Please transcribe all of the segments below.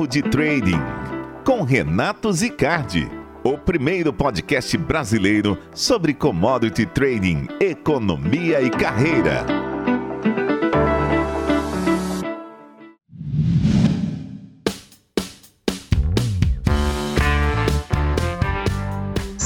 Papo de Trading com Renato Zicardi, o primeiro podcast brasileiro sobre commodity trading, economia e carreira.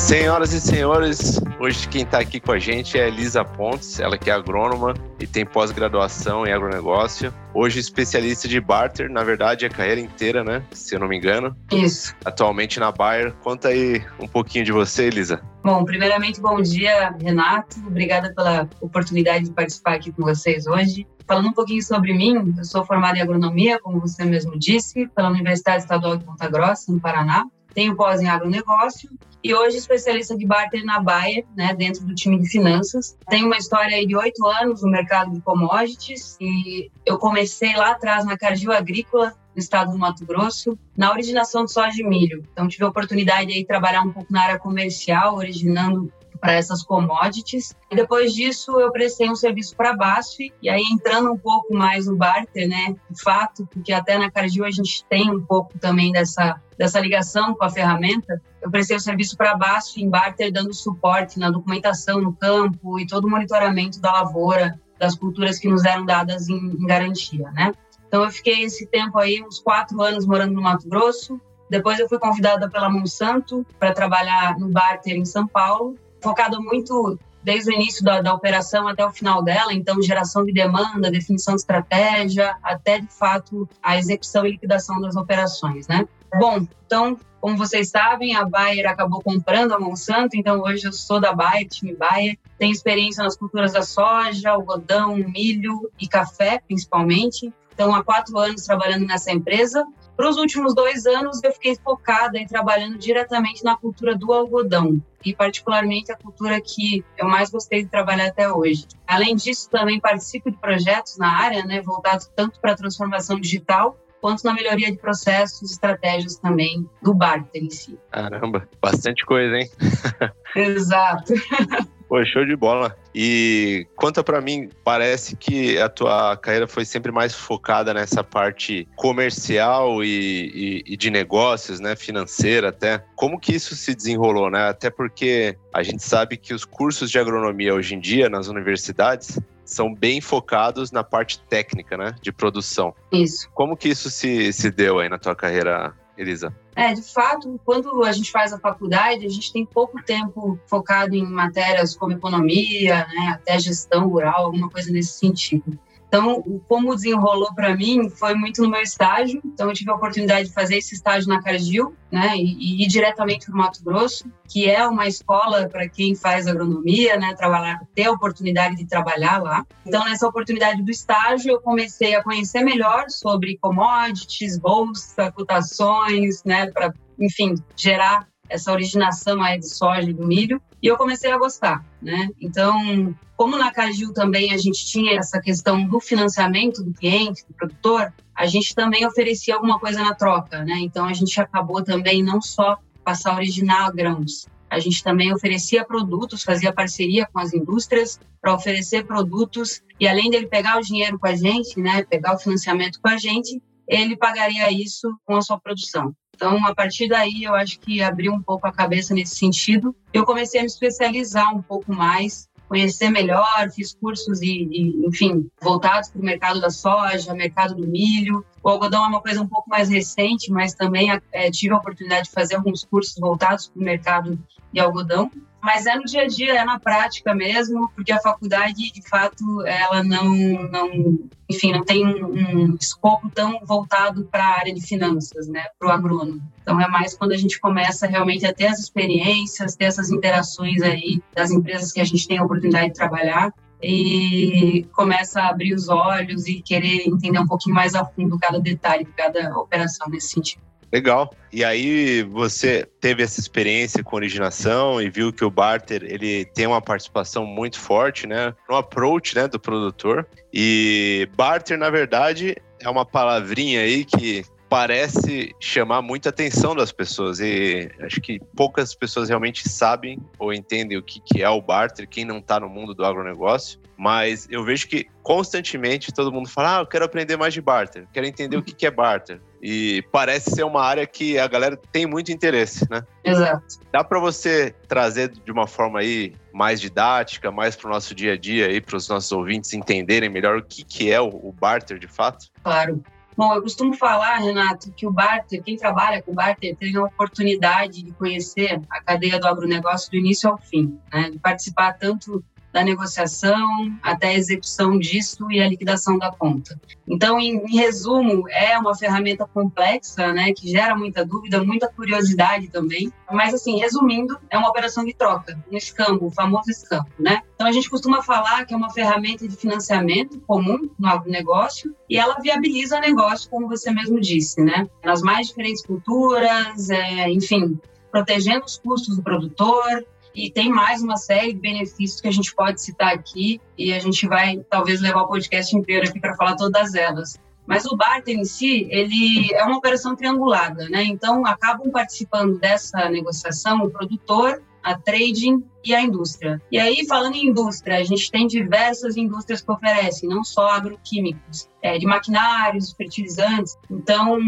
Senhoras e senhores, hoje quem está aqui com a gente é Elisa Pontes, ela que é agrônoma e tem pós-graduação em agronegócio. Hoje especialista de barter, na verdade a carreira inteira, né? Se eu não me engano. Isso. Atualmente na Bayer. Conta aí um pouquinho de você, Elisa. Bom, primeiramente, bom dia, Renato. Obrigada pela oportunidade de participar aqui com vocês hoje. Falando um pouquinho sobre mim, eu sou formada em agronomia, como você mesmo disse, pela Universidade Estadual de Ponta Grossa, no Paraná tenho pós em agronegócio e hoje especialista de barter na Bayer, né, dentro do time de finanças. Tenho uma história de oito anos no mercado de commodities e eu comecei lá atrás na Cargill Agrícola, no estado do Mato Grosso, na originação de soja e milho. Então tive a oportunidade de trabalhar um pouco na área comercial, originando para essas commodities. E depois disso, eu prestei um serviço para a BASF, e aí entrando um pouco mais no barter, né, de fato, porque até na Cargill a gente tem um pouco também dessa, dessa ligação com a ferramenta, eu prestei o serviço para a BASF em barter, dando suporte na documentação no campo e todo o monitoramento da lavoura, das culturas que nos eram dadas em, em garantia, né. Então eu fiquei esse tempo aí, uns quatro anos morando no Mato Grosso, depois eu fui convidada pela Monsanto para trabalhar no barter em São Paulo focada muito desde o início da, da, operação até o final dela, então geração de demanda, definição de estratégia, até de fato a execução e liquidação das operações, né? Bom, então, como vocês sabem, a Bayer acabou comprando a Monsanto, então hoje eu sou da Bayer, time Bayer, tenho experiência nas culturas da soja, algodão, milho e café, principalmente. Então, há quatro anos trabalhando nessa empresa para os últimos dois anos, eu fiquei focada em trabalhando diretamente na cultura do algodão e particularmente a cultura que eu mais gostei de trabalhar até hoje. Além disso, também participo de projetos na área, né, voltados tanto para a transformação digital quanto na melhoria de processos e estratégias também do barter em si. Caramba, bastante coisa, hein? Exato. Pô, show de bola. E conta para mim, parece que a tua carreira foi sempre mais focada nessa parte comercial e, e, e, de negócios, né, financeira até. Como que isso se desenrolou, né? Até porque a gente sabe que os cursos de agronomia hoje em dia nas universidades são bem focados na parte técnica, né, de produção. Isso. Como que isso se, se deu aí na tua carreira Elisa? É, de fato, quando a gente faz a faculdade, a gente tem pouco tempo focado em matérias como economia, né, até gestão rural, alguma coisa nesse sentido. Então, como desenrolou para mim foi muito no meu estágio. Então, eu tive a oportunidade de fazer esse estágio na Cargill, né, e, e ir diretamente para o Mato Grosso, que é uma escola para quem faz agronomia, né, trabalhar, ter a oportunidade de trabalhar lá. Então, nessa oportunidade do estágio, eu comecei a conhecer melhor sobre commodities, bolsa, cotações, né, para, enfim, gerar essa originação aí de soja e do milho, e eu comecei a gostar, né? Então, como na Cagil também a gente tinha essa questão do financiamento do cliente, do produtor, a gente também oferecia alguma coisa na troca, né? Então, a gente acabou também não só passar a originar grãos, a gente também oferecia produtos, fazia parceria com as indústrias para oferecer produtos e além dele pegar o dinheiro com a gente, né, pegar o financiamento com a gente, ele pagaria isso com a sua produção. Então, a partir daí, eu acho que abriu um pouco a cabeça nesse sentido. Eu comecei a me especializar um pouco mais, conhecer melhor, fiz cursos e, e enfim, voltados para o mercado da soja, mercado do milho. O algodão é uma coisa um pouco mais recente, mas também é, tive a oportunidade de fazer alguns cursos voltados para o mercado de algodão mas é no dia a dia, é na prática mesmo, porque a faculdade, de fato, ela não, não enfim, não tem um, um escopo tão voltado para a área de finanças, né, para o agrônomo. Então é mais quando a gente começa realmente a ter as experiências, ter essas interações aí das empresas que a gente tem a oportunidade de trabalhar e começa a abrir os olhos e querer entender um pouquinho mais a fundo cada detalhe, cada operação nesse sentido. Legal. E aí você teve essa experiência com originação e viu que o barter ele tem uma participação muito forte, né, no approach, né, do produtor. E barter na verdade é uma palavrinha aí que parece chamar muita atenção das pessoas e acho que poucas pessoas realmente sabem ou entendem o que, que é o barter, quem não está no mundo do agronegócio. Mas eu vejo que constantemente todo mundo fala: ah, eu quero aprender mais de barter, quero entender o que, que é barter. E parece ser uma área que a galera tem muito interesse, né? Exato. Dá para você trazer de uma forma aí mais didática, mais para o nosso dia a dia aí, para os nossos ouvintes entenderem melhor o que, que é o, o barter de fato? Claro. Bom, eu costumo falar, Renato, que o barter, quem trabalha com barter, tem a oportunidade de conhecer a cadeia do agronegócio do início ao fim, né? de participar tanto da negociação até a execução disso e a liquidação da conta. Então, em, em, resumo, é uma ferramenta complexa, né, que gera muita dúvida, muita curiosidade também. Mas, assim, resumindo, é uma operação de troca, um escambo, o famoso escambo, né? Então, a gente costuma falar que é uma ferramenta de financiamento comum no agronegócio e ela viabiliza o negócio, como você mesmo disse, né? Nas mais diferentes culturas, é, enfim, protegendo os custos do produtor, e tem mais uma série de benefícios que a gente pode citar aqui e a gente vai talvez levar o podcast inteiro aqui para falar todas elas. Mas o barter em si, ele é uma operação triangulada, né? Então acabam participando dessa negociação o produtor, a trading e a indústria. E aí, falando em indústria, a gente tem diversas indústrias que oferecem, não só agroquímicos, é, de maquinários, fertilizantes. Então,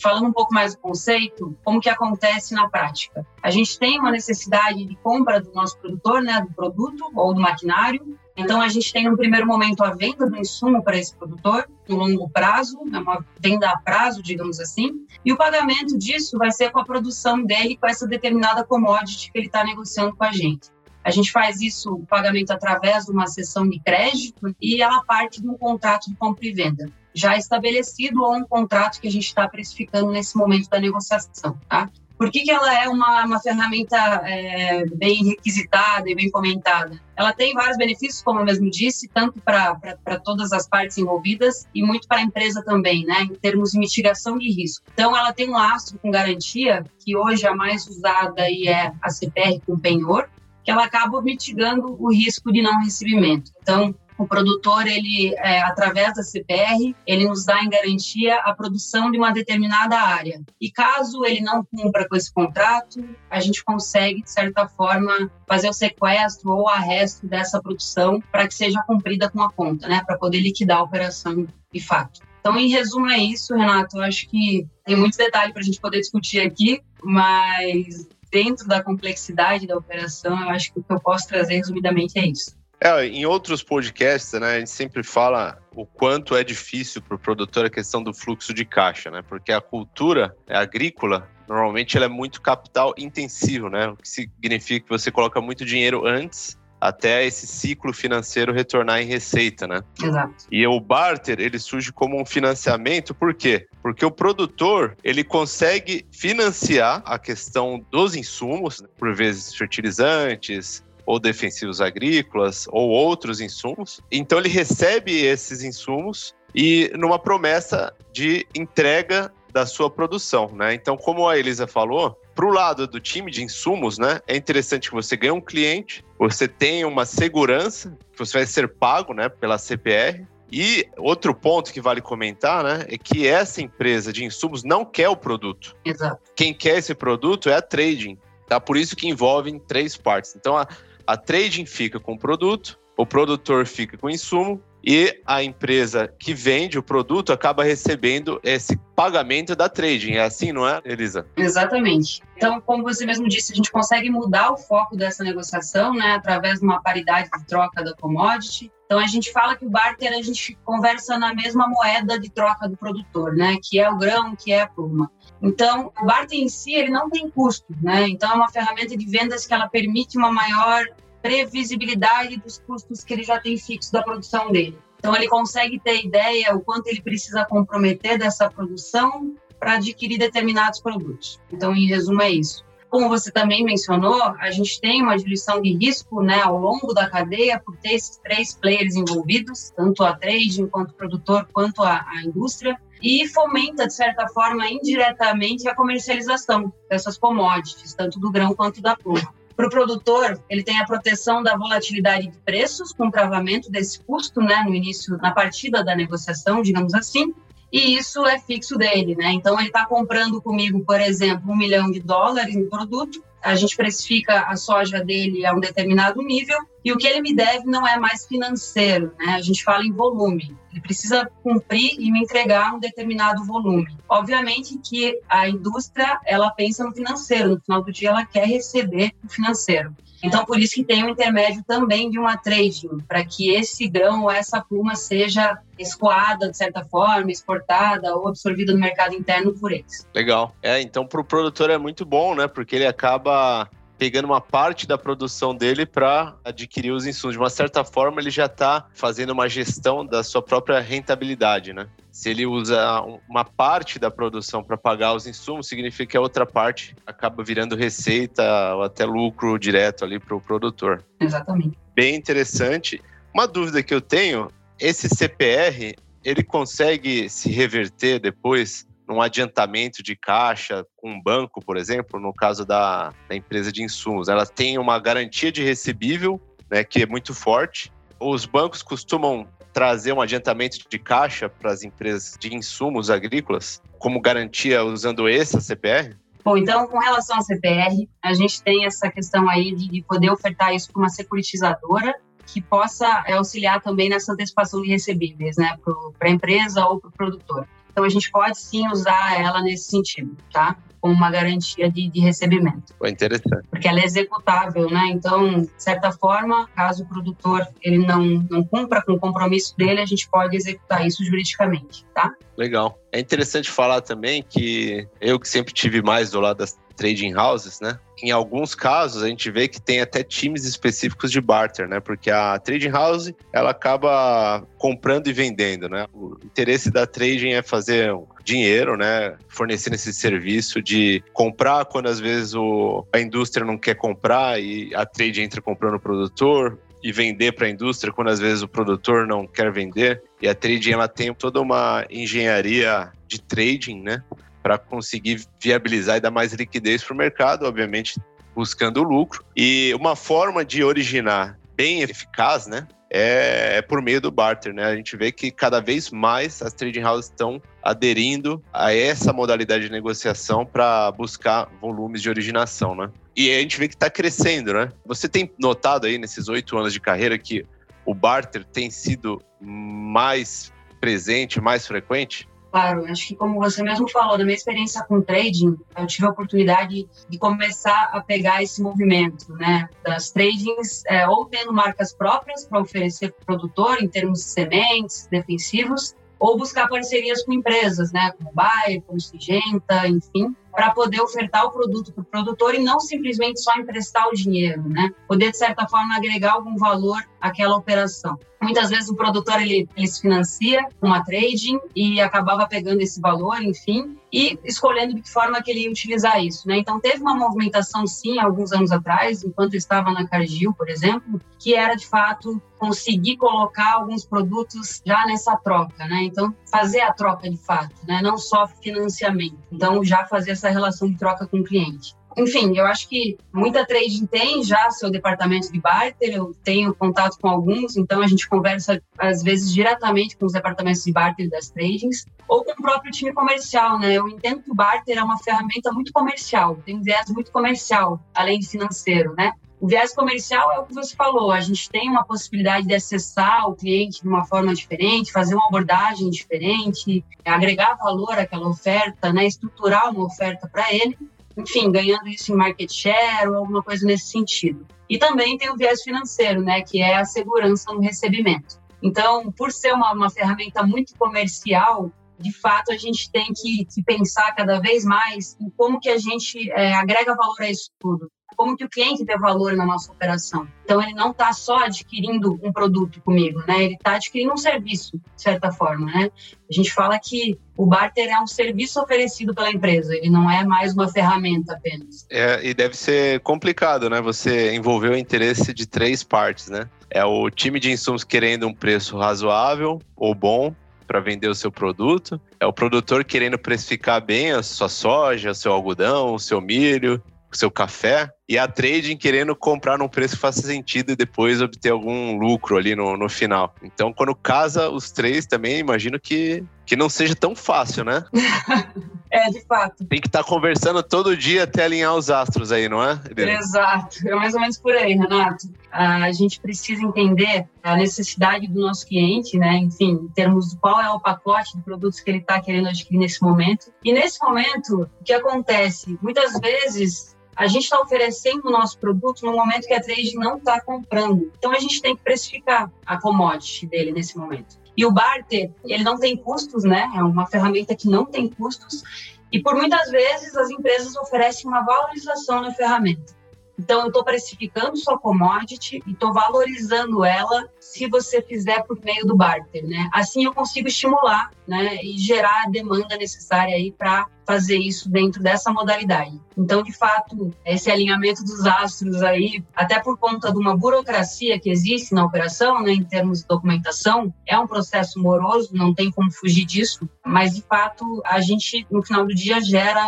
falando um pouco mais do conceito, como que acontece na prática? A gente tem uma necessidade de compra do nosso produtor, né, do produto ou do maquinário. Então a gente tem no primeiro momento a venda do insumo para esse produtor no longo prazo, é uma venda a prazo, digamos assim, e o pagamento disso vai ser com a produção dele com essa determinada commodity que ele está negociando com a gente. A gente faz isso, o pagamento através de uma sessão de crédito e ela parte de um contrato de compra e venda já estabelecido ou um contrato que a gente está precificando nesse momento da negociação, tá? Por que, que ela é uma, uma ferramenta é, bem requisitada e bem comentada? Ela tem vários benefícios, como eu mesmo disse, tanto para todas as partes envolvidas e muito para a empresa também, né, em termos de mitigação de risco. Então, ela tem um lastro com garantia, que hoje a mais usada e é a CPR com penhor, que ela acaba mitigando o risco de não recebimento. Então, o produtor, ele, é, através da CPR, ele nos dá em garantia a produção de uma determinada área. E caso ele não cumpra com esse contrato, a gente consegue, de certa forma, fazer o sequestro ou arresto dessa produção para que seja cumprida com a conta, né? Para poder liquidar a operação de fato. Então, em resumo, é isso, Renato. Eu acho que tem muitos detalhes para a gente poder discutir aqui, mas dentro da complexidade da operação, eu acho que o que eu posso trazer resumidamente é isso. É, em outros podcasts, né, a gente sempre fala o quanto é difícil para o produtor a questão do fluxo de caixa, né? Porque a cultura agrícola, normalmente, ela é muito capital intensivo, né? O que significa que você coloca muito dinheiro antes até esse ciclo financeiro retornar em receita, né? Exato. E o barter, ele surge como um financiamento, por quê? Porque o produtor, ele consegue financiar a questão dos insumos, né? por vezes fertilizantes, ou defensivos agrícolas ou outros insumos. Então ele recebe esses insumos e numa promessa de entrega da sua produção, né? Então, como a Elisa falou, para o lado do time de insumos, né, é interessante que você ganhe um cliente, você tenha uma segurança que você vai ser pago, né, pela CPR. E outro ponto que vale comentar, né, é que essa empresa de insumos não quer o produto. Exato. Quem quer esse produto é a trading, tá? Por isso que envolve três partes. Então, a, a trading fica com o produto, o produtor fica com o insumo e a empresa que vende o produto acaba recebendo esse pagamento da trading. É assim, não é, Elisa? Exatamente. Então, como você mesmo disse, a gente consegue mudar o foco dessa negociação, né, através de uma paridade de troca da commodity. Então, a gente fala que o barter a gente conversa na mesma moeda de troca do produtor, né, que é o grão, que é a pluma. Então, o barter em si, ele não tem custo, né? Então, é uma ferramenta de vendas que ela permite uma maior previsibilidade dos custos que ele já tem fixo da produção dele. Então, ele consegue ter ideia o quanto ele precisa comprometer dessa produção para adquirir determinados produtos. Então, em resumo, é isso. Como você também mencionou, a gente tem uma diluição de risco né, ao longo da cadeia por ter esses três players envolvidos, tanto a trading, quanto o produtor, quanto a, a indústria e fomenta, de certa forma, indiretamente a comercialização dessas commodities, tanto do grão quanto da pluma. Para o produtor, ele tem a proteção da volatilidade de preços, com travamento desse custo né, no início, na partida da negociação, digamos assim, e isso é fixo dele, né? Então ele está comprando comigo, por exemplo, um milhão de dólares no produto, a gente precifica a soja dele a um determinado nível e o que ele me deve não é mais financeiro, né? A gente fala em volume. Ele precisa cumprir e me entregar um determinado volume. Obviamente que a indústria ela pensa no financeiro, no final do dia ela quer receber o financeiro. Então, por isso que tem um intermédio também de uma trading, para que esse grão ou essa pluma seja escoada de certa forma, exportada ou absorvida no mercado interno por eles. Legal. É, então para o produtor é muito bom, né? Porque ele acaba pegando uma parte da produção dele para adquirir os insumos. De uma certa forma, ele já está fazendo uma gestão da sua própria rentabilidade, né? Se ele usa uma parte da produção para pagar os insumos, significa que a outra parte acaba virando receita ou até lucro direto ali para o produtor. Exatamente. Bem interessante. Uma dúvida que eu tenho, esse CPR, ele consegue se reverter depois num adiantamento de caixa com um banco, por exemplo, no caso da, da empresa de insumos. Ela tem uma garantia de recebível, né, que é muito forte. Os bancos costumam trazer um adiantamento de caixa para as empresas de insumos agrícolas como garantia usando esse CPR? Bom, então, com relação ao CPR, a gente tem essa questão aí de, de poder ofertar isso para uma securitizadora que possa auxiliar também nessa antecipação de recebíveis, né, para a empresa ou para o produtor. Então, a gente pode sim usar ela nesse sentido, tá? Como uma garantia de, de recebimento. Foi interessante. Porque ela é executável, né? Então, de certa forma, caso o produtor ele não, não cumpra com o compromisso dele, a gente pode executar isso juridicamente, tá? Legal. É interessante falar também que eu que sempre tive mais do lado das trading houses, né? Em alguns casos a gente vê que tem até times específicos de barter, né? Porque a trading house ela acaba comprando e vendendo, né? O interesse da trading é fazer dinheiro, né? Fornecendo esse serviço de comprar quando às vezes o, a indústria não quer comprar e a trade entra comprando o produtor, e vender para a indústria quando às vezes o produtor não quer vender. E a trading ela tem toda uma engenharia de trading, né? para conseguir viabilizar e dar mais liquidez para o mercado, obviamente buscando lucro. E uma forma de originar bem eficaz, né? É, é, por meio do barter, né? A gente vê que cada vez mais as trading houses estão aderindo a essa modalidade de negociação para buscar volumes de originação, né? E a gente vê que está crescendo, né? Você tem notado aí nesses oito anos de carreira que o barter tem sido mais presente, mais frequente? Claro, acho que como você mesmo falou, na minha experiência com trading, eu tive a oportunidade de começar a pegar esse movimento, né, das tradings, é, ou tendo marcas próprias para oferecer para o produtor em termos de sementes, defensivos, ou buscar parcerias com empresas, né, como Bayer, como Singenta, enfim, para poder ofertar o produto para o produtor e não simplesmente só emprestar o dinheiro, né? Poder, de certa forma, agregar algum valor àquela operação. Muitas vezes o produtor ele, ele se financia uma trading e acabava pegando esse valor, enfim, e escolhendo de que forma que ele ia utilizar isso, né? Então teve uma movimentação sim alguns anos atrás, enquanto eu estava na Cargill, por exemplo, que era de fato conseguir colocar alguns produtos já nessa troca, né? Então fazer a troca de fato, né? Não só financiamento. Então já fazer essa relação de troca com o cliente. Enfim, eu acho que muita trading tem já seu departamento de barter, eu tenho contato com alguns, então a gente conversa às vezes diretamente com os departamentos de barter das tradings ou com o próprio time comercial, né? Eu entendo que o barter é uma ferramenta muito comercial, tem um viés muito comercial, além de financeiro, né? O viés comercial é o que você falou, a gente tem uma possibilidade de acessar o cliente de uma forma diferente, fazer uma abordagem diferente, agregar valor àquela oferta, né, estruturar uma oferta para ele, enfim, ganhando isso em market share ou alguma coisa nesse sentido. E também tem o viés financeiro, né, que é a segurança no recebimento. Então, por ser uma, uma ferramenta muito comercial, de fato, a gente tem que, que, pensar cada vez mais em como que a gente é, agrega valor a isso tudo como que o cliente vê valor na nossa operação. Então, ele não está só adquirindo um produto comigo, né? Ele está adquirindo um serviço, de certa forma, né? A gente fala que o barter é um serviço oferecido pela empresa, ele não é mais uma ferramenta apenas. É, e deve ser complicado, né? Você envolver o interesse de três partes, né? É o time de insumos querendo um preço razoável ou bom, para vender o seu produto. É o produtor querendo precificar bem a sua soja, o seu algodão, o seu milho, o seu café e a trading querendo comprar num preço que faça sentido e depois obter algum lucro ali no, no final. Então, quando casa os três também, imagino que, que não seja tão fácil, né? é, de fato. Tem que estar tá conversando todo dia até alinhar os astros aí, não é? Exato, é mais ou menos por aí, Renato. A gente precisa entender a necessidade do nosso cliente, né? Enfim, em termos de qual é o pacote de produtos que ele está querendo adquirir nesse momento. E nesse momento, o que acontece? Muitas vezes a gente está oferecendo o nosso produto no momento que a trade não está comprando. Então a gente tem que precificar a commodity dele nesse momento. E o barter, ele não tem custos, né? É uma ferramenta que não tem custos. E por muitas vezes as empresas oferecem uma valorização na ferramenta. Então, eu estou precificando sua commodity e estou valorizando ela se você fizer por meio do barter, né? Assim eu consigo estimular, né, e gerar a demanda necessária aí para fazer isso dentro dessa modalidade. Então, de fato, esse alinhamento dos astros aí, até por conta de uma burocracia que existe na operação, né, em termos de documentação, é um processo moroso, não tem como fugir disso, mas de fato a gente no final do dia gera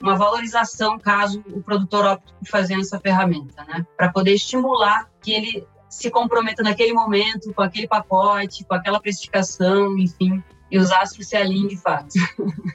uma valorização caso o produtor opte por fazer essa ferramenta, né? Para poder estimular que ele se comprometa naquele momento com aquele pacote, com aquela precificação, enfim, e os astros se alinhem de fato.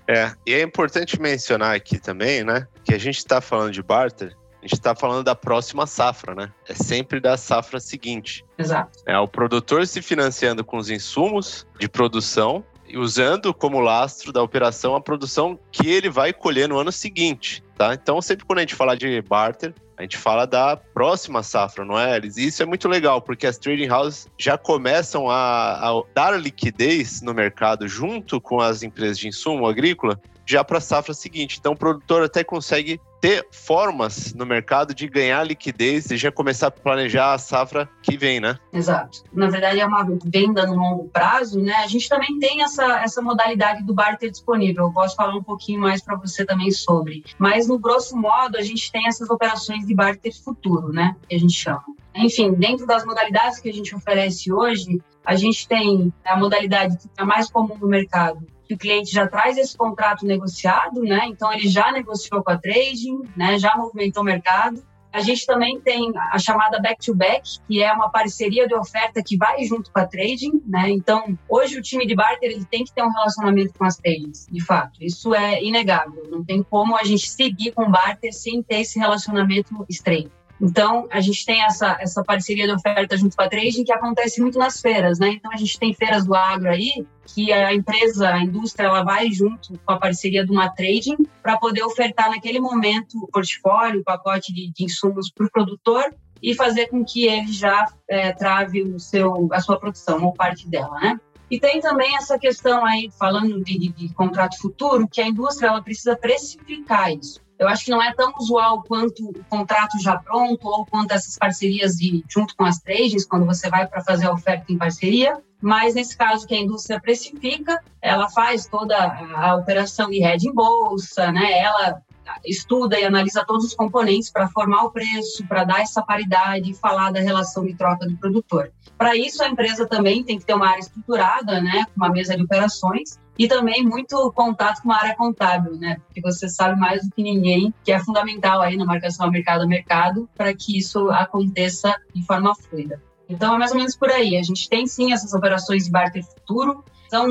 É, e é importante mencionar aqui também, né, que a gente está falando de barter, a gente está falando da próxima safra, né? É sempre da safra seguinte. Exato. É o produtor se financiando com os insumos de produção usando como lastro da operação a produção que ele vai colher no ano seguinte, tá? Então, sempre quando a gente fala de barter, a gente fala da próxima safra, não é? E isso é muito legal, porque as trading houses já começam a, a dar liquidez no mercado junto com as empresas de insumo agrícola já para a safra seguinte. Então, o produtor até consegue ter formas no mercado de ganhar liquidez e já começar a planejar a safra que vem, né? Exato. Na verdade, é uma venda no longo prazo, né? A gente também tem essa, essa modalidade do barter disponível. Eu posso falar um pouquinho mais para você também sobre. Mas, no grosso modo, a gente tem essas operações de barter futuro, né? Que a gente chama. Enfim, dentro das modalidades que a gente oferece hoje, a gente tem a modalidade que é mais comum no mercado, que o cliente já traz esse contrato negociado, né? Então ele já negociou com a trading, né? Já movimentou o mercado. A gente também tem a chamada back-to-back, -back, que é uma parceria de oferta que vai junto com a trading, né? Então, hoje o time de barter ele tem que ter um relacionamento com as tradings, de fato. Isso é inegável. Não tem como a gente seguir com barter sem ter esse relacionamento estreito. Então, a gente tem essa, essa parceria de oferta junto com a trading que acontece muito nas feiras, né? Então, a gente tem feiras do agro aí, que a empresa, a indústria, ela vai junto com a parceria de uma trading para poder ofertar naquele momento o portfólio, o pacote de, de insumos para o produtor e fazer com que ele já é, trave o seu, a sua produção ou parte dela, né? E tem também essa questão aí, falando de, de, de contrato futuro, que a indústria ela precisa precificar isso. Eu acho que não é tão usual quanto o contrato já pronto ou quanto essas parcerias de, junto com as trades, quando você vai para fazer a oferta em parceria. Mas nesse caso que a indústria precifica, ela faz toda a operação de hedge em bolsa, né? Ela estuda e analisa todos os componentes para formar o preço, para dar essa paridade e falar da relação de troca do produtor. Para isso, a empresa também tem que ter uma área estruturada, né, uma mesa de operações, e também muito contato com a área contábil, né? Porque você sabe mais do que ninguém que é fundamental aí na marcação mercado a mercado para que isso aconteça de forma fluida. Então é mais ou menos por aí. A gente tem sim essas operações de barter futuro, são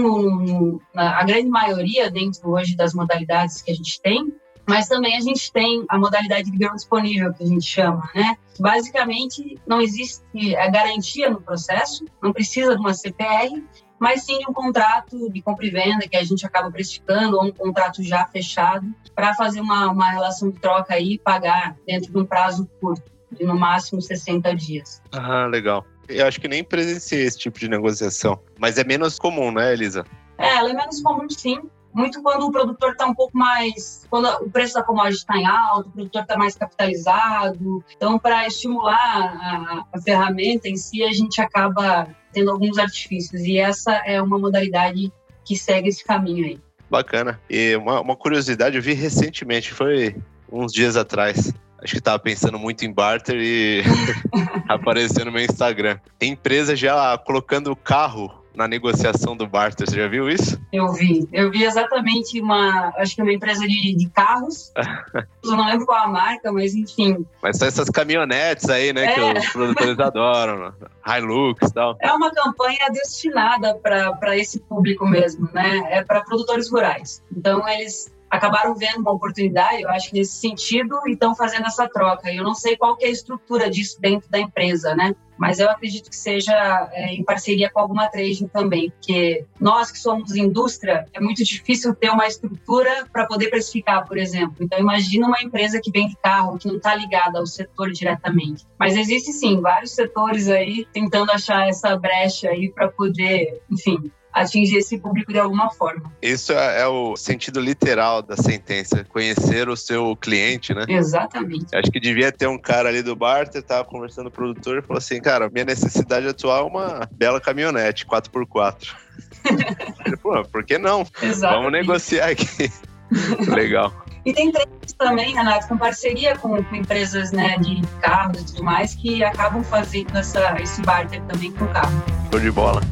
na, a grande maioria dentro hoje das modalidades que a gente tem, mas também a gente tem a modalidade de grão disponível, que a gente chama, né? Basicamente, não existe a garantia no processo, não precisa de uma CPR, mas sim um contrato de compra e venda que a gente acaba precificando, ou um contrato já fechado, para fazer uma, uma relação de troca aí e pagar dentro de um prazo curto, de no máximo 60 dias. Ah, legal. Eu acho que nem presenciei esse tipo de negociação, mas é menos comum, né, Elisa? É, ela é menos comum sim, muito quando o produtor está um pouco mais. quando o preço da commodity está em alto, o produtor está mais capitalizado. Então, para estimular a, a, ferramenta em si, a gente acaba tendo alguns artifícios. E essa é uma modalidade que segue esse caminho aí. Bacana. E uma, uma curiosidade, eu vi recentemente, foi uns dias atrás. Acho que estava pensando muito em barter e apareceu no meu Instagram. Tem empresa já colocando o carro na negociação do barter. Você já viu isso? Eu vi. Eu vi exatamente uma, acho que uma empresa de, de carros. eu não lembro qual a marca, mas enfim. Mas são essas caminhonetes aí, né, é. que os produtores adoram, Hilux e tal. É uma campanha destinada para esse público mesmo, né? É para produtores rurais. Então eles acabaram vendo uma oportunidade, eu acho, nesse sentido, e estão fazendo essa troca. Eu não sei qual que é a estrutura disso dentro da empresa, né? Mas eu acredito que seja é, em parceria com alguma trading também, porque nós que somos indústria, é muito difícil ter uma estrutura para poder precificar, por exemplo. Então, imagina uma empresa que vende carro, que não está ligada ao setor diretamente. Mas existe sim vários setores aí tentando achar essa brecha aí para poder, enfim, atingir esse público de alguma forma. Isso é, é, o sentido literal da sentença, conhecer o seu cliente, né? Exatamente. Acho que devia ter um cara ali do barter, tava conversando com o produtor e falou assim, cara, minha necessidade atual é uma bela caminhonete 4x4. Pô, por que não? Exatamente. Vamos negociar aqui. Legal. E tem treinos também, Renato, com parceria com, com, empresas né, de carros e tudo mais, que acabam fazendo essa, esse barter também com o carro. Show de bola.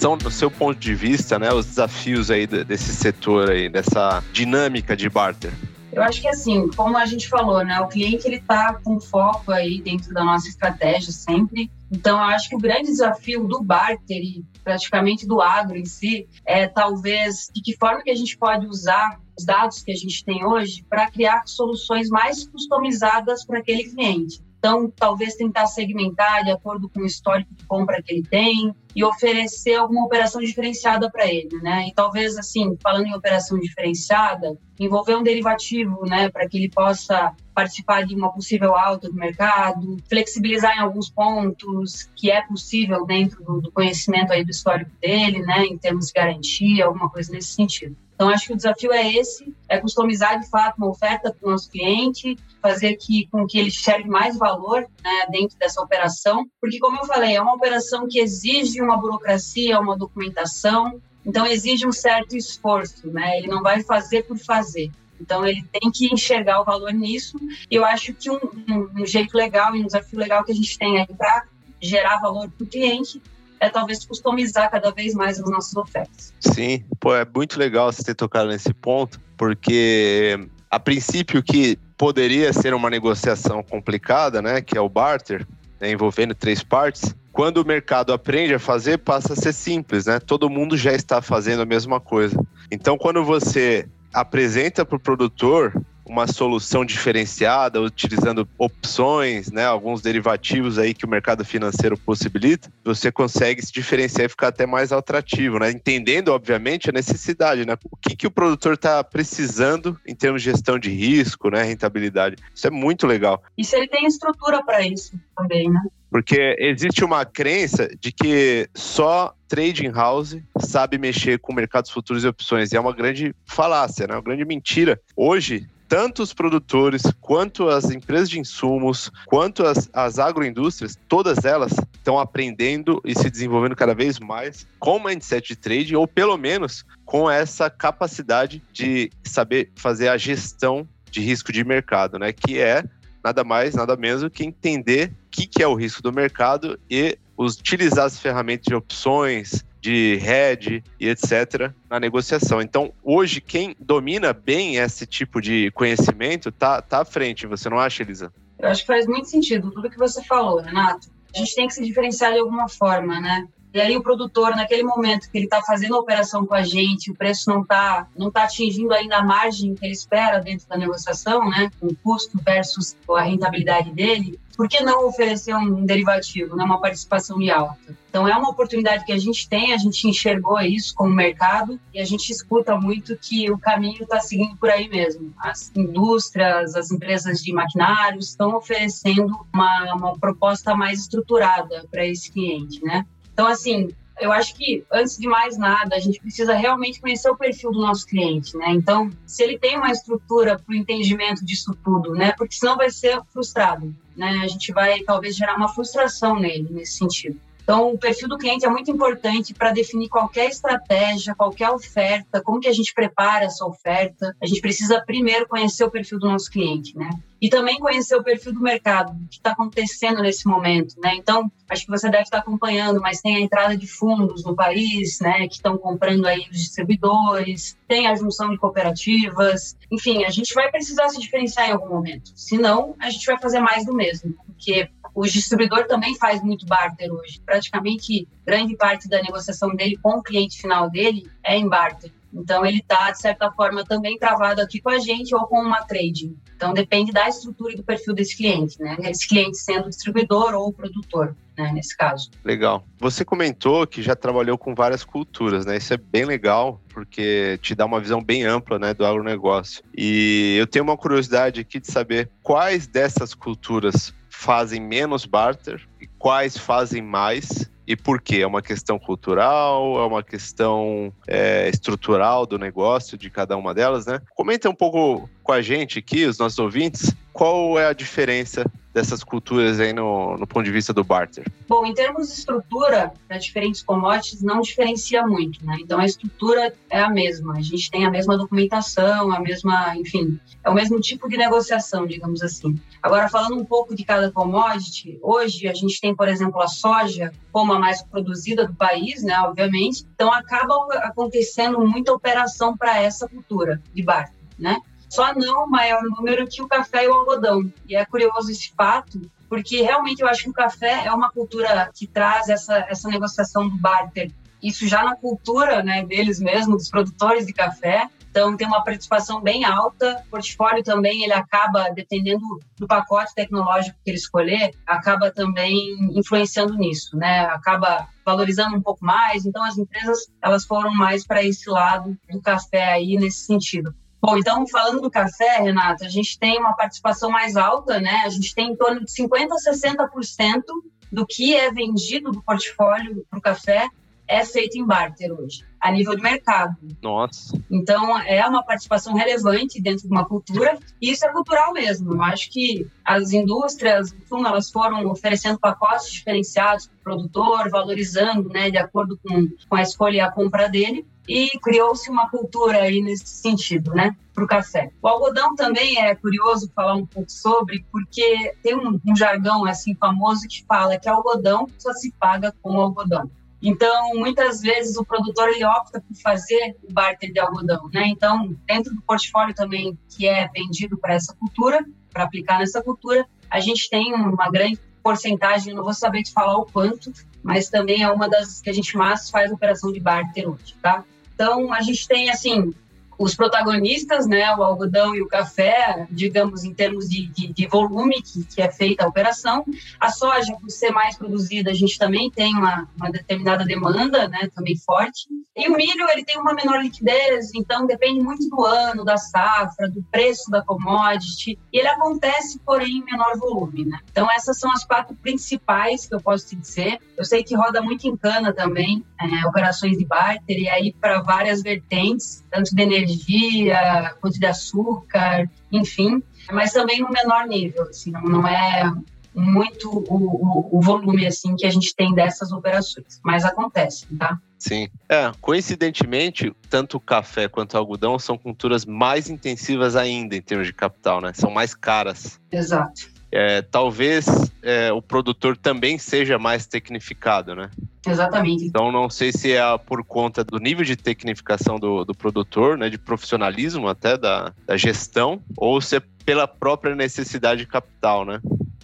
São, do seu ponto de vista, né, os desafios aí desse setor aí, dessa dinâmica de barter? Eu acho que assim, como a gente falou, né, o cliente ele está com foco aí dentro da nossa estratégia sempre. Então, eu acho que o grande desafio do barter e praticamente do agro em si é talvez de que forma que a gente pode usar os dados que a gente tem hoje para criar soluções mais customizadas para aquele cliente. Então, talvez tentar segmentar de acordo com o histórico de compra que ele tem e oferecer alguma operação diferenciada para ele, né? E talvez, assim, falando em operação diferenciada, envolver um derivativo, né, para que ele possa participar de uma possível alta do mercado, flexibilizar em alguns pontos que é possível dentro do, do conhecimento aí do histórico dele, né, em termos de garantia, alguma coisa nesse sentido. Então, acho que o desafio é esse, é customizar de fato uma oferta para o nosso cliente, fazer que, com que ele enxergue mais valor né, dentro dessa operação, porque, como eu falei, é uma operação que exige uma burocracia, uma documentação, então exige um certo esforço, né? Ele não vai fazer por fazer. Então ele tem que enxergar o valor nisso. E eu acho que um, um, um jeito legal e um desafio legal que a gente tem aí para gerar valor para o cliente é talvez customizar cada vez mais as nossas ofertas. Sim, pô, é muito legal você ter tocado nesse ponto, porque a princípio que poderia ser uma negociação complicada, né, que é o barter, né, envolvendo três partes, quando o mercado aprende a fazer, passa a ser simples, né? Todo mundo já está fazendo a mesma coisa. Então, quando você apresenta para o produtor uma solução diferenciada, utilizando opções, né, alguns derivativos aí que o mercado financeiro possibilita, você consegue se diferenciar e ficar até mais atrativo, né? Entendendo, obviamente, a necessidade, né? O que, que o produtor está precisando em termos de gestão de risco, né, rentabilidade. Isso é muito legal. E se ele tem estrutura para isso também, né? Porque existe uma crença de que só trading house sabe mexer com mercados futuros e opções. E é uma grande falácia, né? uma grande mentira. Hoje, tanto os produtores, quanto as empresas de insumos, quanto as, as agroindústrias, todas elas estão aprendendo e se desenvolvendo cada vez mais com o mindset de trade, ou pelo menos com essa capacidade de saber fazer a gestão de risco de mercado, né? Que é nada mais, nada menos que entender o que, que é o risco do mercado e utilizar as ferramentas de opções, de hedge e etc. na negociação. Então, hoje, quem domina bem esse tipo de conhecimento tá, tá à frente, você não acha, Elisa? Eu acho que faz muito sentido tudo que você falou, Renato. A gente tem que se diferenciar de alguma forma, né? E aí o produtor, naquele momento que ele está fazendo a operação com a gente, o preço não está não tá atingindo ainda a margem que ele espera dentro da negociação, né? O custo versus a rentabilidade dele, por que não oferecer um derivativo, né? uma participação de alta? Então é uma oportunidade que a gente tem, a gente enxergou isso como mercado e a gente escuta muito que o caminho está seguindo por aí mesmo. As indústrias, as empresas de maquinários estão oferecendo uma, uma proposta mais estruturada para esse cliente, né? Então, assim, eu acho que, antes de mais nada, a gente precisa realmente conhecer o perfil do nosso cliente, né? Então, se ele tem uma estrutura para o entendimento disso tudo, né? Porque senão vai ser frustrado, né? A gente vai, talvez, gerar uma frustração nele, nesse sentido. Então, o perfil do cliente é muito importante para definir qualquer estratégia, qualquer oferta, como que a gente prepara essa oferta. A gente precisa primeiro conhecer o perfil do nosso cliente, né? E também conhecer o perfil do mercado, o que está acontecendo nesse momento, né? Então, acho que você deve estar acompanhando, mas tem a entrada de fundos no país, né, que estão comprando aí os distribuidores, tem a junção de cooperativas, enfim, a gente vai precisar se diferenciar em algum momento. Senão, a gente vai fazer mais do mesmo, porque o distribuidor também faz muito barter hoje. Praticamente grande parte da negociação dele com o cliente final dele é em barter. Então ele está, de certa forma, também travado aqui com a gente ou com uma trading. Então depende da estrutura e do perfil desse cliente, né? Esse cliente sendo distribuidor ou produtor. Né, nesse caso. Legal. Você comentou que já trabalhou com várias culturas, né? Isso é bem legal, porque te dá uma visão bem ampla né, do agronegócio. E eu tenho uma curiosidade aqui de saber quais dessas culturas fazem menos barter e quais fazem mais e por quê? É uma questão cultural, é uma questão é, estrutural do negócio de cada uma delas, né? Comenta um pouco com a gente aqui, os nossos ouvintes, qual é a diferença dessas culturas aí no, no ponto de vista do barter? Bom, em termos de estrutura, para diferentes commodities não diferencia muito, né? Então a estrutura é a mesma, a gente tem a mesma documentação, a mesma, enfim, é o mesmo tipo de negociação, digamos assim. Agora, falando um pouco de cada commodity, hoje a gente tem, por exemplo, a soja como a mais produzida do país, né? Obviamente, então acaba acontecendo muita operação para essa cultura de barter, né? Só não maior número que o café e o algodão. E é curioso esse fato, porque realmente eu acho que o café é uma cultura que traz essa, essa negociação do barter. Isso já na cultura né, deles mesmos, dos produtores de café. Então, tem uma participação bem alta. O portfólio também, ele acaba, dependendo do pacote tecnológico que ele escolher, acaba também influenciando nisso, né? Acaba valorizando um pouco mais. Então, as empresas, elas foram mais para esse lado do café aí, nesse sentido. Bom, então, falando do café, Renata, a gente tem uma participação mais alta, né? A gente tem em torno de 50% a 60% do que é vendido do portfólio para o café é feito em barter hoje, a nível de mercado. Nossa. Então, é uma participação relevante dentro de uma cultura, e isso é cultural mesmo. Eu acho que as indústrias, enfim, elas foram oferecendo pacotes diferenciados para o produtor, valorizando, né, de acordo com, com a escolha e a compra dele, e criou-se uma cultura aí nesse sentido, né, para o café. O algodão também é curioso falar um pouco sobre, porque tem um, um jargão assim famoso que fala que algodão só se paga com algodão. Então, muitas vezes o produtor ele opta por fazer o barter de algodão, né? Então, dentro do portfólio também que é vendido para essa cultura, para aplicar nessa cultura, a gente tem uma grande porcentagem, não vou saber te falar o quanto, mas também é uma das que a gente mais faz operação de barter hoje, tá? Então, a gente tem, assim, os protagonistas, né, o algodão e o café, digamos, em termos de, de, de volume que, que, é feita a operação. A soja, por ser mais produzida, a gente também tem uma, uma, determinada demanda, né, também forte. E o milho, ele tem uma menor liquidez, então depende muito do ano, da safra, do preço da commodity, e ele acontece, porém, em menor volume, né? Então, essas são as quatro principais que eu posso te dizer. Eu sei que roda muito em cana também, é, operações de barter, e aí para várias vertentes, tanto de energia energia, quanto de açúcar, enfim, mas também no menor nível, assim, não, não é muito o, o, o, volume assim que a gente tem dessas operações, mas acontece, tá? Sim. É, coincidentemente, tanto o café quanto o algodão são culturas mais intensivas ainda em termos de capital, né? São mais caras. Exato. É, talvez é, o produtor também seja mais tecnificado, né? Exatamente. Então não sei se é por conta do nível de tecnificação do, do produtor, né, de profissionalismo até da, da gestão, ou se é pela própria necessidade de capital, né?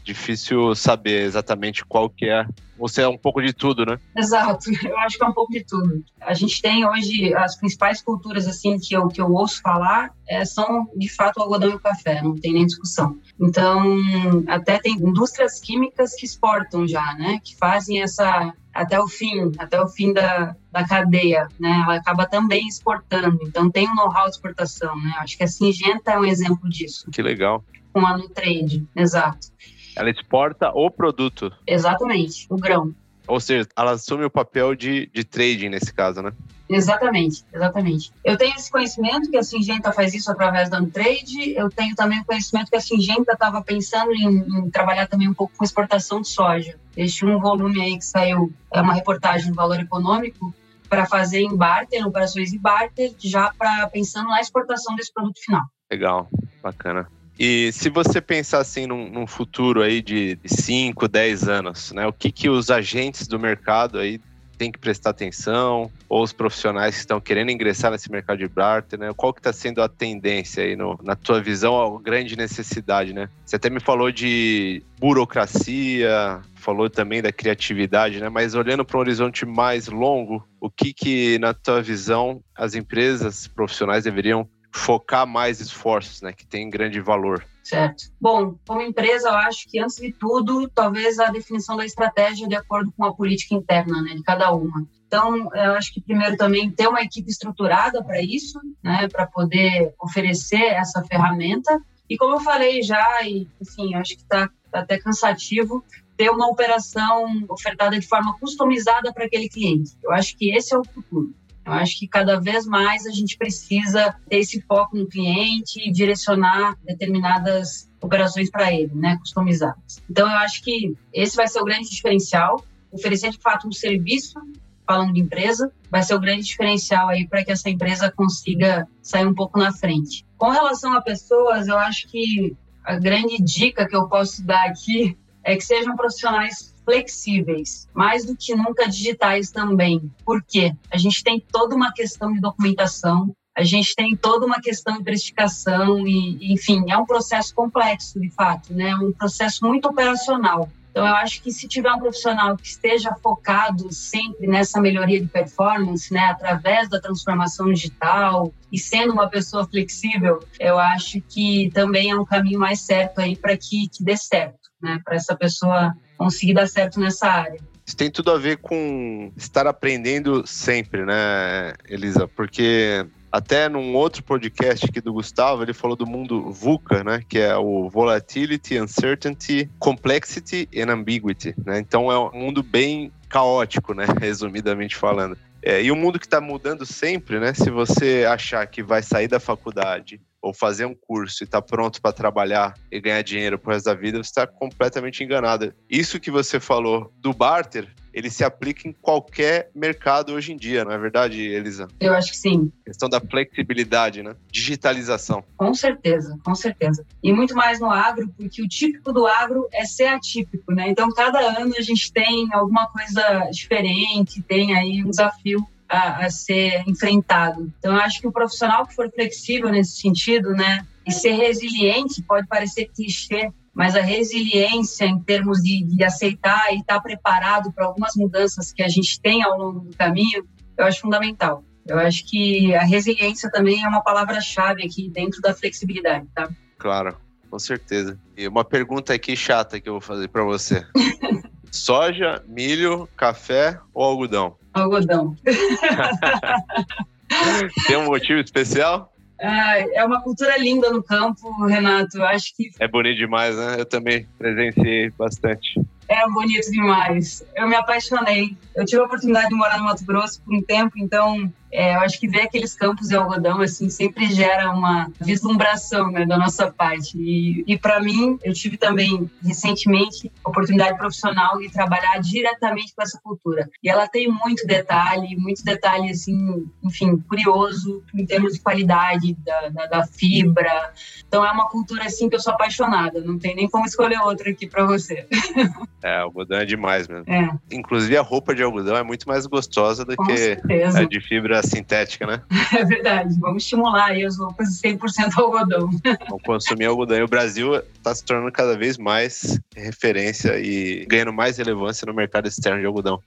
Difícil saber exatamente qual que é. Você é um pouco de tudo, né? Exato, eu acho que é um pouco de tudo. A gente tem hoje as principais culturas assim que eu, que eu ouço falar é, são de fato o algodão e o café, não tem nem discussão. Então, até tem indústrias químicas que exportam já, né? Que fazem essa até o fim, até o fim da, da cadeia, né? Ela acaba também exportando, então tem um know-how de exportação, né? Acho que a Singenta é um exemplo disso. Que legal. Com a Nutrade, exato. Ela exporta o produto. Exatamente, o grão. Ou seja, ela assume o papel de, de trading nesse caso, né? Exatamente, exatamente. Eu tenho esse conhecimento que a Singenta faz isso através da Untrade, eu tenho também o conhecimento que a Singenta estava pensando em, em, trabalhar também um pouco com exportação de soja. Este um volume aí que saiu, é uma reportagem do Valor Econômico, para fazer em barter, operações de barter, já para pensando na exportação desse produto final. Legal, bacana. E se você pensar assim num, num futuro aí de 5, 10 anos, né? O que, que os agentes do mercado aí têm que prestar atenção, ou os profissionais que estão querendo ingressar nesse mercado de barter, né? Qual que está sendo a tendência aí no, na tua visão, a grande necessidade, né? Você até me falou de burocracia, falou também da criatividade, né? Mas olhando para um horizonte mais longo, o que que na tua visão as empresas profissionais deveriam focar mais esforços, né, que tem grande valor. Certo. Bom, como empresa, eu acho que antes de tudo, talvez a definição da estratégia de acordo com a política interna, né, de cada uma. Então, eu acho que primeiro também ter uma equipe estruturada para isso, né, para poder oferecer essa ferramenta. E como eu falei já, e enfim, eu acho que está tá até cansativo, ter uma operação ofertada de forma customizada para aquele cliente. Eu acho que esse é o futuro. Eu acho que cada vez mais a gente precisa ter esse foco no cliente e direcionar determinadas operações para ele, né, customizadas. Então, eu acho que esse vai ser o grande diferencial, oferecer de fato um serviço, falando de empresa, vai ser o grande diferencial aí para que essa empresa consiga sair um pouco na frente. Com relação a pessoas, eu acho que a grande dica que eu posso dar aqui é que sejam profissionais flexíveis, mais do que nunca digitais também. Por quê? A gente tem toda uma questão de documentação, a gente tem toda uma questão de precificação e, enfim, é um processo complexo, de fato, né? Um processo muito operacional. Então, eu acho que se tiver um profissional que esteja focado sempre nessa melhoria de performance, né, através da transformação digital e sendo uma pessoa flexível, eu acho que também é um caminho mais certo aí para que, que dê certo, né, para essa pessoa conseguir dar certo nessa área. Isso tem tudo a ver com estar aprendendo sempre, né, Elisa? Porque até num outro podcast aqui do Gustavo, ele falou do mundo VUCA, né? Que é o Volatility, Uncertainty, Complexity and Ambiguity, né? Então é um mundo bem caótico, né? Resumidamente falando. É, e o um mundo que está mudando sempre, né? Se você achar que vai sair da faculdade ou fazer um curso e está pronto para trabalhar e ganhar dinheiro pro resto da vida, você está completamente enganado. Isso que você falou do barter, ele se aplica em qualquer mercado hoje em dia, não é verdade, Elisa? Eu acho que sim. A questão da flexibilidade, né? Digitalização. Com certeza, com certeza. E muito mais no agro, porque o típico do agro é ser atípico, né? Então, cada ano a gente tem alguma coisa diferente, tem aí um desafio a, a, ser enfrentado. Então, eu acho que o profissional que for flexível nesse sentido, né, e ser resiliente, pode parecer clichê, mas a resiliência em termos de, de aceitar e estar preparado para algumas mudanças que a gente tem ao longo do caminho, eu acho fundamental. Eu acho que a resiliência também é uma palavra-chave aqui dentro da flexibilidade, tá? Claro, com certeza. E uma pergunta aqui chata que eu vou fazer para você. Soja, milho, café ou algodão? Algodão. Tem um motivo especial? é uma cultura linda no campo, Renato. Acho que. É bonito demais, né? Eu também presenciei bastante. É bonito demais. Eu me apaixonei. Eu tive a oportunidade de morar no Mato Grosso por um tempo, então é, eu acho que ver aqueles campos de algodão assim sempre gera uma vislumbração né, da nossa parte. E, e para mim, eu tive também recentemente oportunidade profissional de trabalhar diretamente com essa cultura. E ela tem muito detalhe, muito detalhe assim, enfim, curioso em termos de qualidade da, da, da fibra. Então é uma cultura assim que eu sou apaixonada. Não tem nem como escolher outra aqui para você. É, algodão é demais mesmo. É. Inclusive a roupa de algodão é muito mais gostosa do com que certeza. a de fibra sintética, né? É verdade. Vamos estimular aí as roupas de 100% algodão. Vamos consumir algodão. E o Brasil está se tornando cada vez mais referência e ganhando mais relevância no mercado externo de algodão.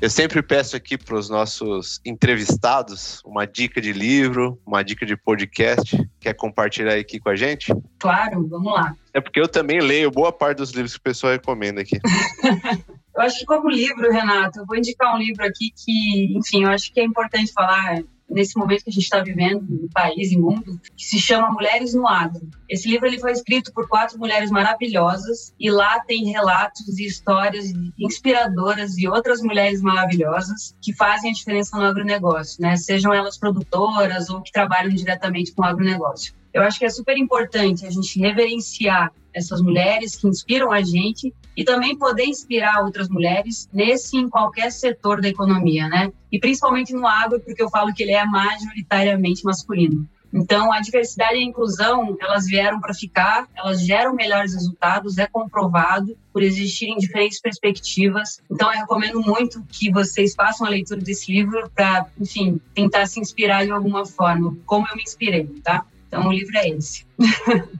Eu sempre peço aqui para os nossos entrevistados uma dica de livro, uma dica de podcast. Quer compartilhar aqui com a gente? Claro, vamos lá. É porque eu também leio boa parte dos livros que o pessoal recomenda aqui. eu acho que como livro, Renato, eu vou indicar um livro aqui que, enfim, eu acho que é importante falar. nesse momento que a gente está vivendo no país e mundo, que se chama Mulheres no Agro. Esse livro ele foi escrito por quatro mulheres maravilhosas e lá tem relatos e histórias inspiradoras de outras mulheres maravilhosas que fazem a diferença no agronegócio, né? Sejam elas produtoras ou que trabalham diretamente com o agronegócio. Eu acho que é super importante a gente reverenciar essas mulheres que inspiram a gente e também poder inspirar outras mulheres nesse em qualquer setor da economia, né? E principalmente no agro, porque eu falo que ele é majoritariamente masculino. Então, a diversidade e a inclusão, elas vieram para ficar, elas geram melhores resultados, é comprovado por existirem diferentes perspectivas. Então, eu recomendo muito que vocês façam a leitura desse livro para, enfim, tentar se inspirar de alguma forma, como eu me inspirei, tá? Então, o livro é esse.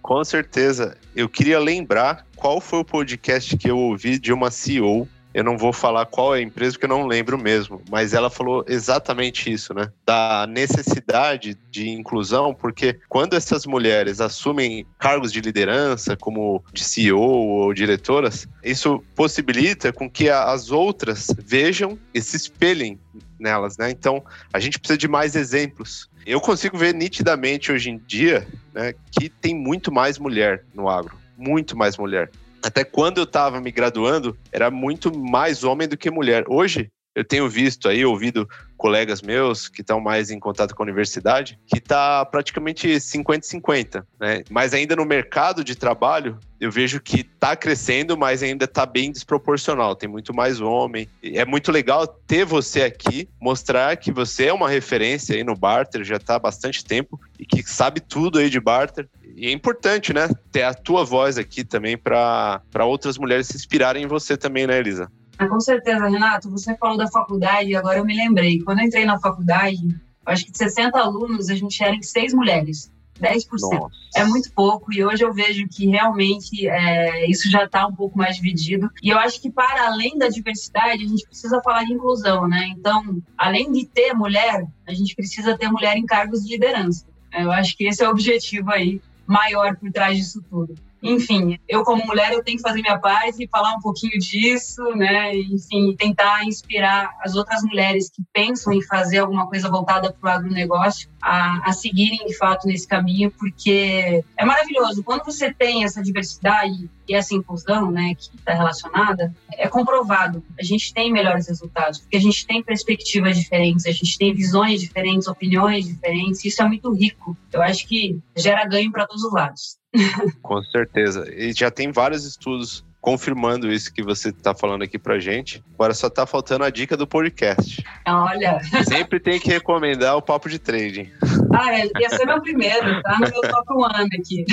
Com certeza. Eu queria lembrar qual foi o podcast que eu ouvi de uma CEO. Eu não vou falar qual é a empresa, porque eu não lembro mesmo, mas ela falou exatamente isso, né? Da necessidade de inclusão, porque quando essas mulheres assumem cargos de liderança, como de CEO ou diretoras, isso possibilita com que as outras vejam e se espelhem nelas, né? Então, a gente precisa de mais exemplos eu consigo ver nitidamente hoje em dia né, que tem muito mais mulher no agro. Muito mais mulher. Até quando eu estava me graduando, era muito mais homem do que mulher. Hoje, eu tenho visto aí, ouvido colegas meus que estão mais em contato com a universidade, que está praticamente 50-50, né? Mas ainda no mercado de trabalho, eu vejo que está crescendo, mas ainda está bem desproporcional. Tem muito mais homem. É muito legal ter você aqui, mostrar que você é uma referência aí no barter, já está há bastante tempo e que sabe tudo aí de barter. E é importante, né, ter a tua voz aqui também para outras mulheres se inspirarem em você também, né, Elisa? Ah, com certeza, Renato. Você falou da faculdade e agora eu me lembrei. Quando eu entrei na faculdade, acho que de 60 alunos, a gente era em seis mulheres. 10%. Nossa. É muito pouco e hoje eu vejo que realmente é, isso já está um pouco mais dividido. E eu acho que para além da diversidade, a gente precisa falar de inclusão, né? Então, além de ter mulher, a gente precisa ter mulher em cargos de liderança. Eu acho que esse é o objetivo aí maior por trás disso tudo enfim, eu como mulher eu tenho que fazer minha parte e falar um pouquinho disso, né? Enfim, tentar inspirar as outras mulheres que pensam em fazer alguma coisa voltada para o agronegócio a, a seguirem de fato nesse caminho, porque é maravilhoso. Quando você tem essa diversidade e essa inclusão, né, que está relacionada, é comprovado. A gente tem melhores resultados, porque a gente tem perspectivas diferentes, a gente tem visões diferentes, opiniões diferentes. Isso é muito rico. Eu acho que gera ganho para todos os lados. Com certeza. E já tem vários estudos confirmando isso que você está falando aqui pra gente. Agora só tá faltando a dica do podcast. Olha. Sempre tem que recomendar o papo de trading. Ah, é, ia ser meu primeiro, tá no meu top one aqui.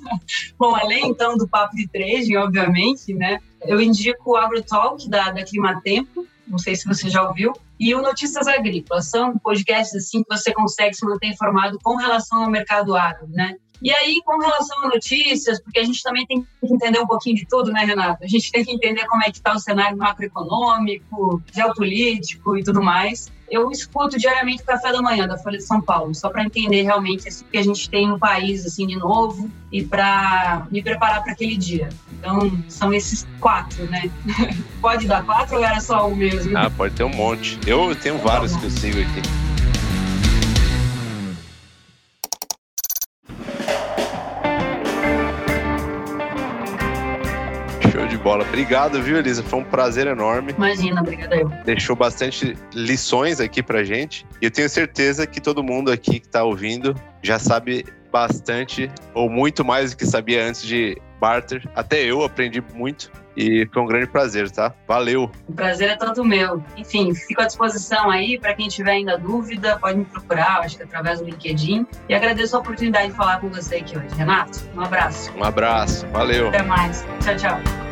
Bom, além então do papo de trading, obviamente, né? Eu indico o AgroTalk da, da Climatempo, não sei se você já ouviu, e o Notícias Agrícolas. São podcasts assim que você consegue se manter informado com relação ao mercado agro, né? E aí, com relação a notícias, porque a gente também tem que entender um pouquinho de tudo, né, Renato? A gente tem que entender como é que está o cenário macroeconômico, geopolítico e tudo mais. Eu escuto diariamente o café da manhã da Folha de São Paulo, só para entender realmente o que a gente tem no país, assim, de novo, e para me preparar para aquele dia. Então, são esses quatro, né? pode dar quatro ou era só um mesmo? Ah, pode ter um monte. Eu tenho vários que eu sigo aqui. Bola. Obrigado, viu, Elisa? Foi um prazer enorme. Imagina, obrigada eu. Deixou bastante lições aqui pra gente. E eu tenho certeza que todo mundo aqui que tá ouvindo já sabe bastante, ou muito mais do que sabia antes de barter. Até eu aprendi muito. E foi um grande prazer, tá? Valeu. O prazer é todo meu. Enfim, fico à disposição aí para quem tiver ainda dúvida, pode me procurar, acho que através do LinkedIn. E agradeço a oportunidade de falar com você aqui hoje. Renato, um abraço. Um abraço. Valeu. Até mais. Tchau, tchau.